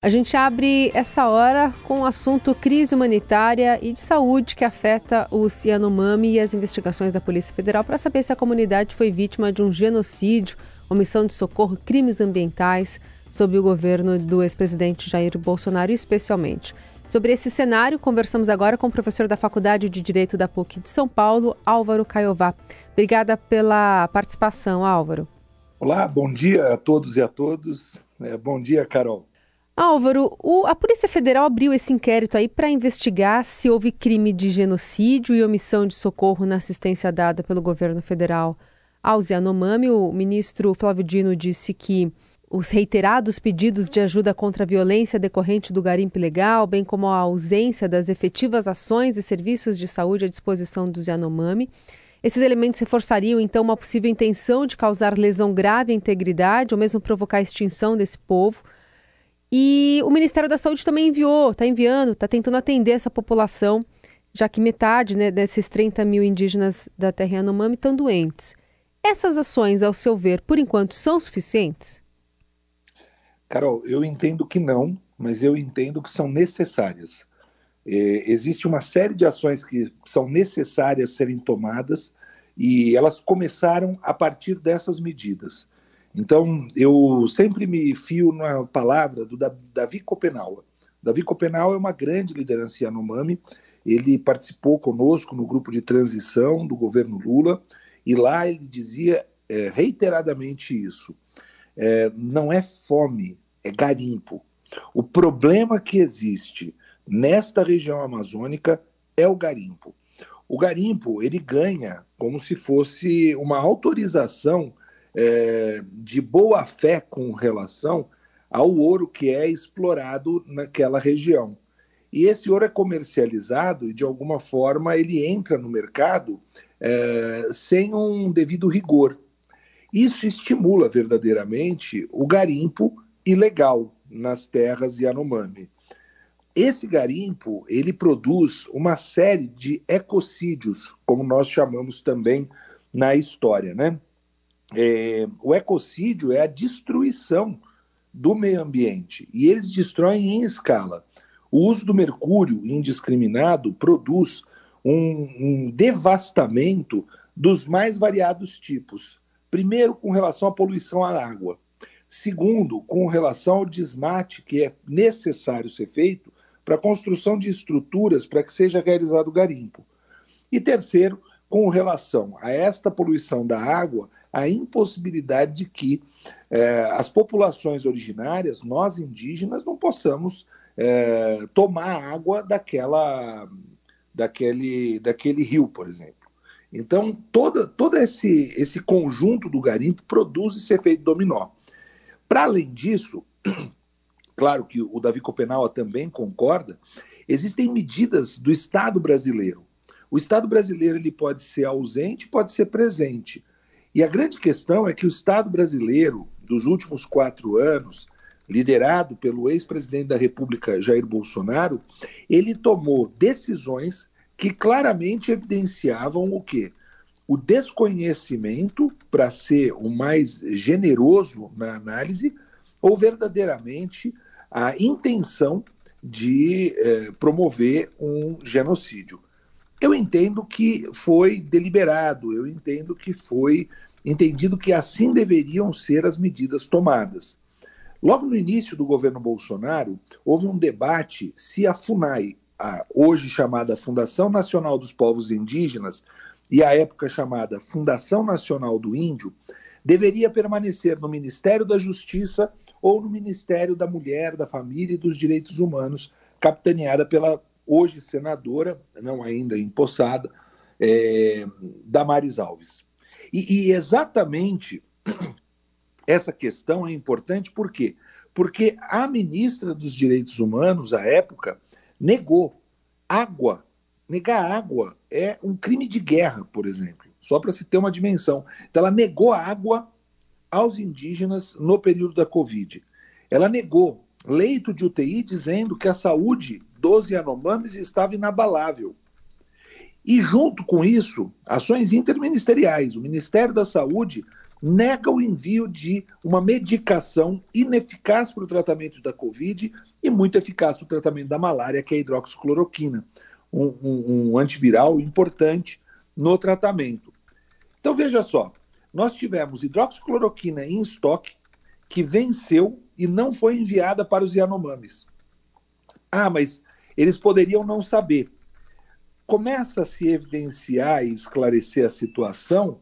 A gente abre essa hora com o assunto crise humanitária e de saúde que afeta os Yanomami e as investigações da Polícia Federal para saber se a comunidade foi vítima de um genocídio, omissão de socorro, crimes ambientais sob o governo do ex-presidente Jair Bolsonaro, especialmente. Sobre esse cenário, conversamos agora com o professor da Faculdade de Direito da PUC de São Paulo, Álvaro Caiová. Obrigada pela participação, Álvaro. Olá, bom dia a todos e a todos. É, bom dia, Carol. Álvaro, o, a Polícia Federal abriu esse inquérito aí para investigar se houve crime de genocídio e omissão de socorro na assistência dada pelo governo federal aos Yanomami. O ministro Flávio Dino disse que os reiterados pedidos de ajuda contra a violência decorrente do garimpo ilegal, bem como a ausência das efetivas ações e serviços de saúde à disposição dos Yanomami. Esses elementos reforçariam, então, uma possível intenção de causar lesão grave à integridade ou mesmo provocar a extinção desse povo. E o Ministério da Saúde também enviou, está enviando, está tentando atender essa população, já que metade né, desses 30 mil indígenas da terra Yanomami estão doentes. Essas ações, ao seu ver, por enquanto, são suficientes? Carol, eu entendo que não, mas eu entendo que são necessárias. É, existe uma série de ações que são necessárias serem tomadas e elas começaram a partir dessas medidas. Então, eu sempre me fio na palavra do Davi Copenau. Davi Copenau é uma grande liderança Yanomami, ele participou conosco no grupo de transição do governo Lula, e lá ele dizia é, reiteradamente isso. É, não é fome, é garimpo. O problema que existe nesta região amazônica é o garimpo. O garimpo ele ganha como se fosse uma autorização é, de boa fé com relação ao ouro que é explorado naquela região. E esse ouro é comercializado e, de alguma forma, ele entra no mercado é, sem um devido rigor. Isso estimula verdadeiramente o garimpo ilegal nas terras Yanomami. Esse garimpo ele produz uma série de ecocídios, como nós chamamos também na história, né? É, o ecocídio é a destruição do meio ambiente e eles destroem em escala. O uso do mercúrio indiscriminado produz um, um devastamento dos mais variados tipos. Primeiro, com relação à poluição à água. Segundo, com relação ao desmate que é necessário ser feito para a construção de estruturas para que seja realizado o garimpo. E terceiro, com relação a esta poluição da água, a impossibilidade de que é, as populações originárias, nós indígenas, não possamos é, tomar água daquela, daquele, daquele rio, por exemplo. Então, todo, todo esse, esse conjunto do garimpo produz esse efeito dominó. Para além disso, claro que o Davi Copenau também concorda, existem medidas do Estado brasileiro. O Estado brasileiro ele pode ser ausente, pode ser presente. E a grande questão é que o Estado brasileiro, dos últimos quatro anos, liderado pelo ex-presidente da República Jair Bolsonaro, ele tomou decisões que claramente evidenciavam o quê? O desconhecimento, para ser o mais generoso na análise, ou verdadeiramente a intenção de eh, promover um genocídio. Eu entendo que foi deliberado, eu entendo que foi entendido que assim deveriam ser as medidas tomadas. Logo no início do governo Bolsonaro, houve um debate se a FUNAI, a hoje chamada Fundação Nacional dos Povos Indígenas, e a época chamada Fundação Nacional do Índio, deveria permanecer no Ministério da Justiça ou no Ministério da Mulher, da Família e dos Direitos Humanos, capitaneada pela hoje senadora, não ainda empossada, é, Damares Alves. E, e exatamente essa questão é importante por quê? Porque a ministra dos Direitos Humanos, à época, negou água. Negar água é um crime de guerra, por exemplo, só para se ter uma dimensão. Então, ela negou água aos indígenas no período da Covid. Ela negou leito de UTI dizendo que a saúde dos Yanomamis estava inabalável. E junto com isso, ações interministeriais. O Ministério da Saúde nega o envio de uma medicação ineficaz para o tratamento da Covid e muito eficaz para o tratamento da malária, que é a hidroxicloroquina, um, um, um antiviral importante no tratamento. Então veja só, nós tivemos hidroxicloroquina em estoque que venceu e não foi enviada para os Yanomamis. Ah, mas eles poderiam não saber. Começa a se evidenciar e esclarecer a situação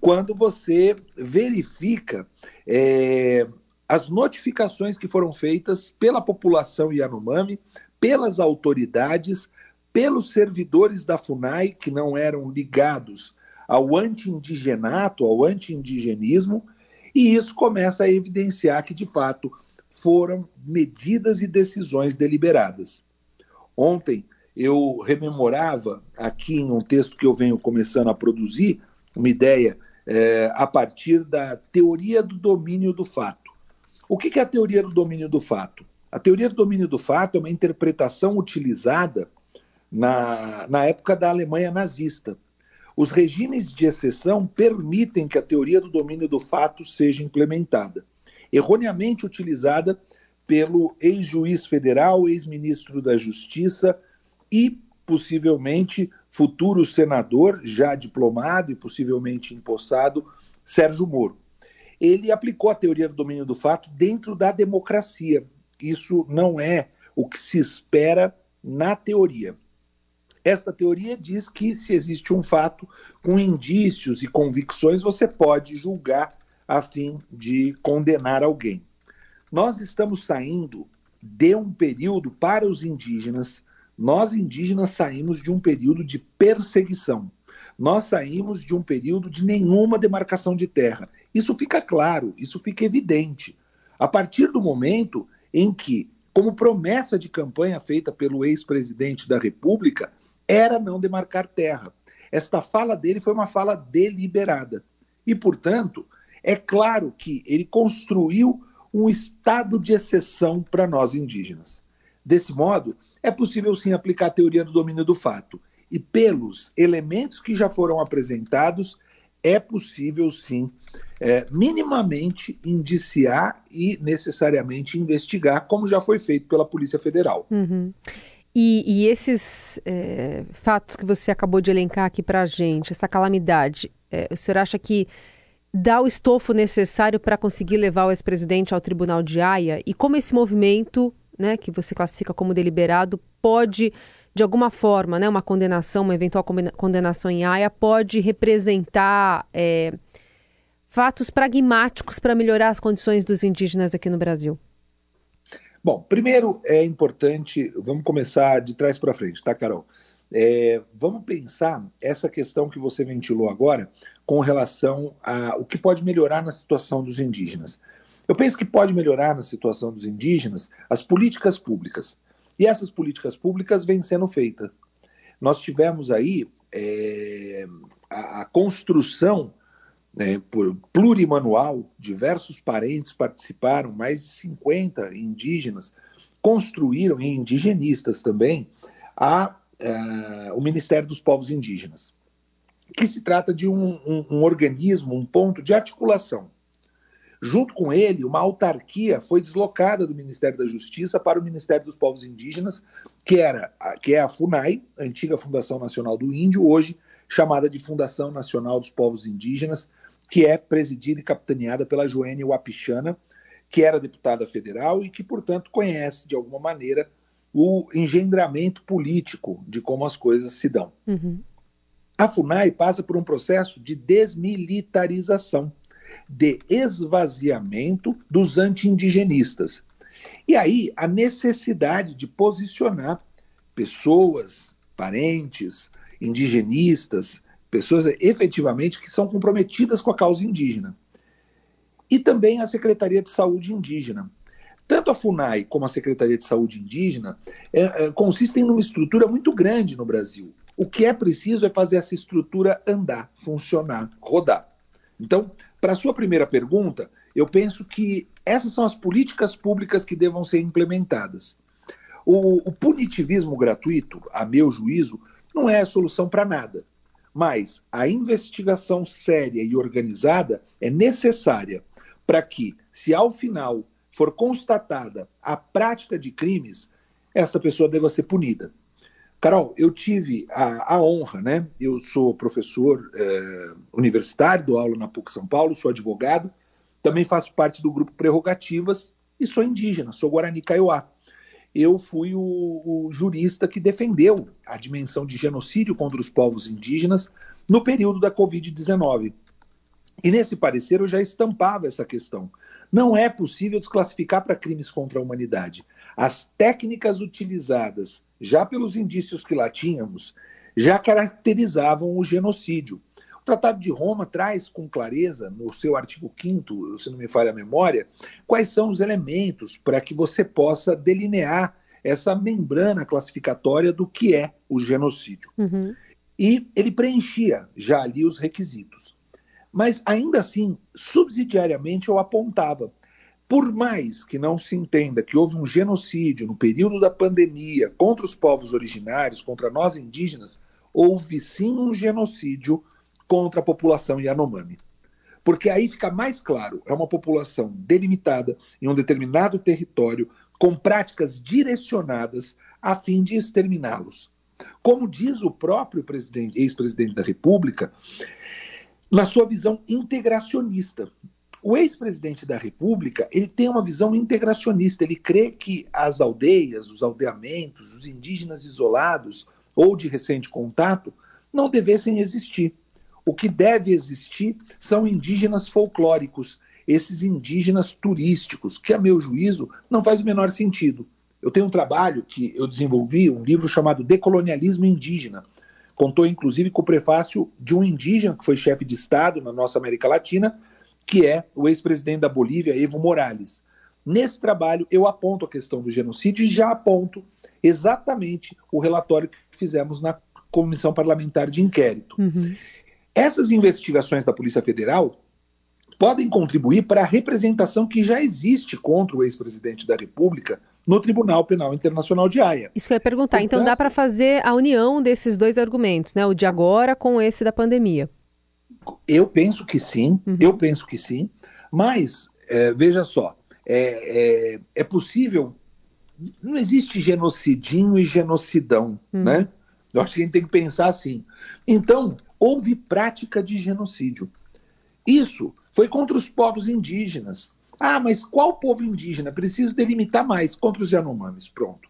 quando você verifica é, as notificações que foram feitas pela população Yanomami, pelas autoridades, pelos servidores da FUNAI que não eram ligados ao anti-indigenato, ao anti-indigenismo, e isso começa a evidenciar que, de fato, foram medidas e decisões deliberadas. Ontem eu rememorava aqui em um texto que eu venho começando a produzir uma ideia é, a partir da teoria do domínio do fato. O que é a teoria do domínio do fato? A teoria do domínio do fato é uma interpretação utilizada na, na época da Alemanha nazista. Os regimes de exceção permitem que a teoria do domínio do fato seja implementada, erroneamente utilizada pelo ex-juiz federal, ex-ministro da Justiça e possivelmente futuro senador, já diplomado e possivelmente empossado, Sérgio Moro. Ele aplicou a teoria do domínio do fato dentro da democracia. Isso não é o que se espera na teoria. Esta teoria diz que se existe um fato com indícios e convicções, você pode julgar a fim de condenar alguém. Nós estamos saindo de um período para os indígenas nós indígenas saímos de um período de perseguição. Nós saímos de um período de nenhuma demarcação de terra. Isso fica claro, isso fica evidente. A partir do momento em que, como promessa de campanha feita pelo ex-presidente da República, era não demarcar terra. Esta fala dele foi uma fala deliberada. E, portanto, é claro que ele construiu um estado de exceção para nós indígenas. Desse modo, é possível sim aplicar a teoria do domínio do fato. E pelos elementos que já foram apresentados, é possível sim, é, minimamente, indiciar e necessariamente investigar, como já foi feito pela Polícia Federal. Uhum. E, e, esses é, fatos que você acabou de elencar aqui para a gente, essa calamidade, é, o senhor acha que dá o estofo necessário para conseguir levar o ex-presidente ao tribunal de Haia? E como esse movimento né, que você classifica como deliberado, pode, de alguma forma, né, uma condenação, uma eventual condenação em Haia, pode representar é, fatos pragmáticos para melhorar as condições dos indígenas aqui no Brasil? Bom, primeiro é importante, vamos começar de trás para frente, tá, Carol? É, vamos pensar essa questão que você ventilou agora com relação a o que pode melhorar na situação dos indígenas. Eu penso que pode melhorar na situação dos indígenas as políticas públicas. E essas políticas públicas vêm sendo feitas. Nós tivemos aí é, a, a, construção né, por plurimanual, diversos parentes participaram, mais de 50 indígenas construíram, e indigenistas também, a, a, o Ministério dos Povos Indígenas, que se trata de um, um, um organismo, um ponto de articulação. Junto com ele, uma autarquia foi deslocada do Ministério da Justiça para o Ministério dos Povos Indígenas, que era que é a FUNAI, a antiga Fundação Nacional do Índio, hoje chamada de Fundação Nacional dos Povos Indígenas, que é presidida e capitaneada pela Joênia Wapichana, que era deputada federal e que, portanto, conhece de alguma maneira o engendramento político de como as coisas se dão. Uhum. A FUNAI passa por um processo de desmilitarização de esvaziamento dos anti-indigenistas. E aí a necessidade de posicionar pessoas, parentes, indigenistas, pessoas efetivamente que são comprometidas com a causa indígena. E também a Secretaria de Saúde Indígena. Tanto a FUNAI como a Secretaria de Saúde Indígena é, é, consistem numa estrutura muito grande no Brasil. O que é preciso é fazer essa estrutura andar, funcionar, rodar. Então, para a sua primeira pergunta, eu penso que essas são as políticas públicas que devam ser implementadas. O, o punitivismo gratuito, a meu juízo, não é a solução para nada. Mas a investigação séria e organizada é necessária para que, se ao final for constatada a prática de crimes, esta pessoa deva ser punida. Carol, eu tive a, a honra, né? Eu sou professor eh, universitário, dou aula na PUC São Paulo, sou advogado, também faço parte do grupo Prerrogativas e sou indígena, sou Guarani Kaiowá. Eu fui o, o jurista que defendeu a dimensão de genocídio contra os povos indígenas no período da Covid-19. E nesse parecer eu já estampava essa questão. Não é possível desclassificar para crimes contra a humanidade. As técnicas utilizadas, já pelos indícios que lá tínhamos, já caracterizavam o genocídio. O Tratado de Roma traz com clareza, no seu artigo 5, se não me falha a memória, quais são os elementos para que você possa delinear essa membrana classificatória do que é o genocídio. Uhum. E ele preenchia já ali os requisitos. Mas ainda assim, subsidiariamente, eu apontava. Por mais que não se entenda que houve um genocídio no período da pandemia contra os povos originários, contra nós indígenas, houve sim um genocídio contra a população Yanomami. Porque aí fica mais claro, é uma população delimitada em um determinado território, com práticas direcionadas a fim de exterminá-los. Como diz o próprio ex-presidente da República, na sua visão integracionista. O ex-presidente da República ele tem uma visão integracionista. Ele crê que as aldeias, os aldeamentos, os indígenas isolados ou de recente contato não devessem existir. O que deve existir são indígenas folclóricos, esses indígenas turísticos, que, a meu juízo, não faz o menor sentido. Eu tenho um trabalho que eu desenvolvi, um livro chamado Decolonialismo Indígena, Contou, inclusive, com o prefácio de um indígena que foi chefe de Estado na nossa América Latina, que é o ex-presidente da Bolívia, Evo Morales. Nesse trabalho, eu aponto a questão do genocídio e já aponto exatamente o relatório que fizemos na Comissão Parlamentar de Inquérito. Uhum. Essas investigações da Polícia Federal podem contribuir para a representação que já existe contra o ex-presidente da República no Tribunal Penal Internacional de Haia. Isso que eu ia perguntar. Portanto, então dá para fazer a união desses dois argumentos, né? O de agora com esse da pandemia. Eu penso que sim, uhum. eu penso que sim, mas é, veja só, é, é, é, possível. Não existe genocidinho e genocidão, uhum. né? Eu acho que a gente tem que pensar assim. Então, houve prática de genocídio. Isso foi contra os povos indígenas. Ah, mas qual povo indígena? Preciso delimitar mais contra os Yanomamis. Pronto.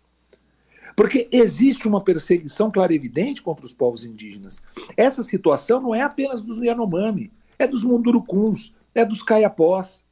Porque existe uma perseguição clara e evidente contra os povos indígenas. Essa situação não é apenas dos Yanomami, é dos Mundurucuns, é dos Caiapós.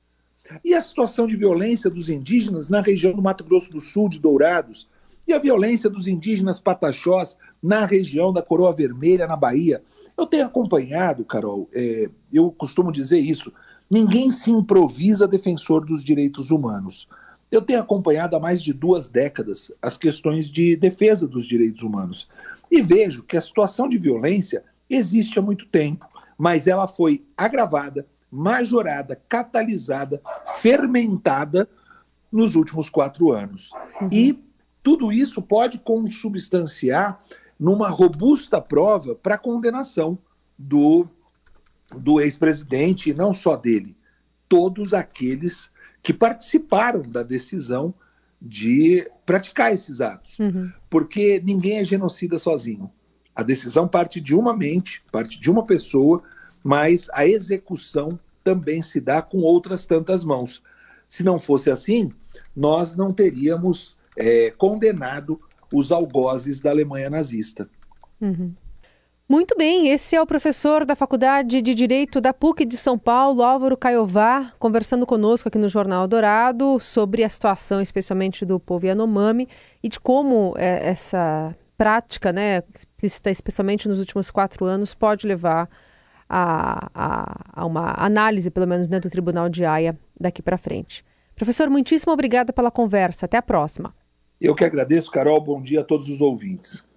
E a situação de violência dos indígenas na região do Mato Grosso do Sul, de Dourados, e a violência dos indígenas pataxós na região da Coroa Vermelha, na Bahia. Eu tenho acompanhado, Carol, é, eu costumo dizer isso, ninguém se improvisa defensor dos direitos humanos. Eu tenho acompanhado há mais de duas décadas as questões de defesa dos direitos humanos e vejo que a situação de violência existe há muito tempo, mas ela foi agravada, majorada, catalisada, fermentada nos últimos quatro anos. Uhum. E tudo isso pode consubstanciar numa robusta prova para a condenação do, do ex-presidente, e não só dele, todos aqueles que participaram da decisão de praticar esses atos. Uhum. Porque ninguém é genocida sozinho. A decisão parte de uma mente, parte de uma pessoa, mas a execução também se dá com outras tantas mãos. Se não fosse assim, nós não teríamos é, condenado os algozes da Alemanha nazista. Uhum. Muito bem, esse é o professor da Faculdade de Direito da PUC de São Paulo, Álvaro Caiová, conversando conosco aqui no Jornal Dourado sobre a situação, especialmente do povo Yanomami, e de como é, essa prática, né, especialmente nos últimos quatro anos, pode levar a, a, a uma análise, pelo menos, né, do Tribunal de Haia daqui para frente. Professor, muitíssimo obrigada pela conversa. Até a próxima. Eu que agradeço, Carol. Bom dia a todos os ouvintes.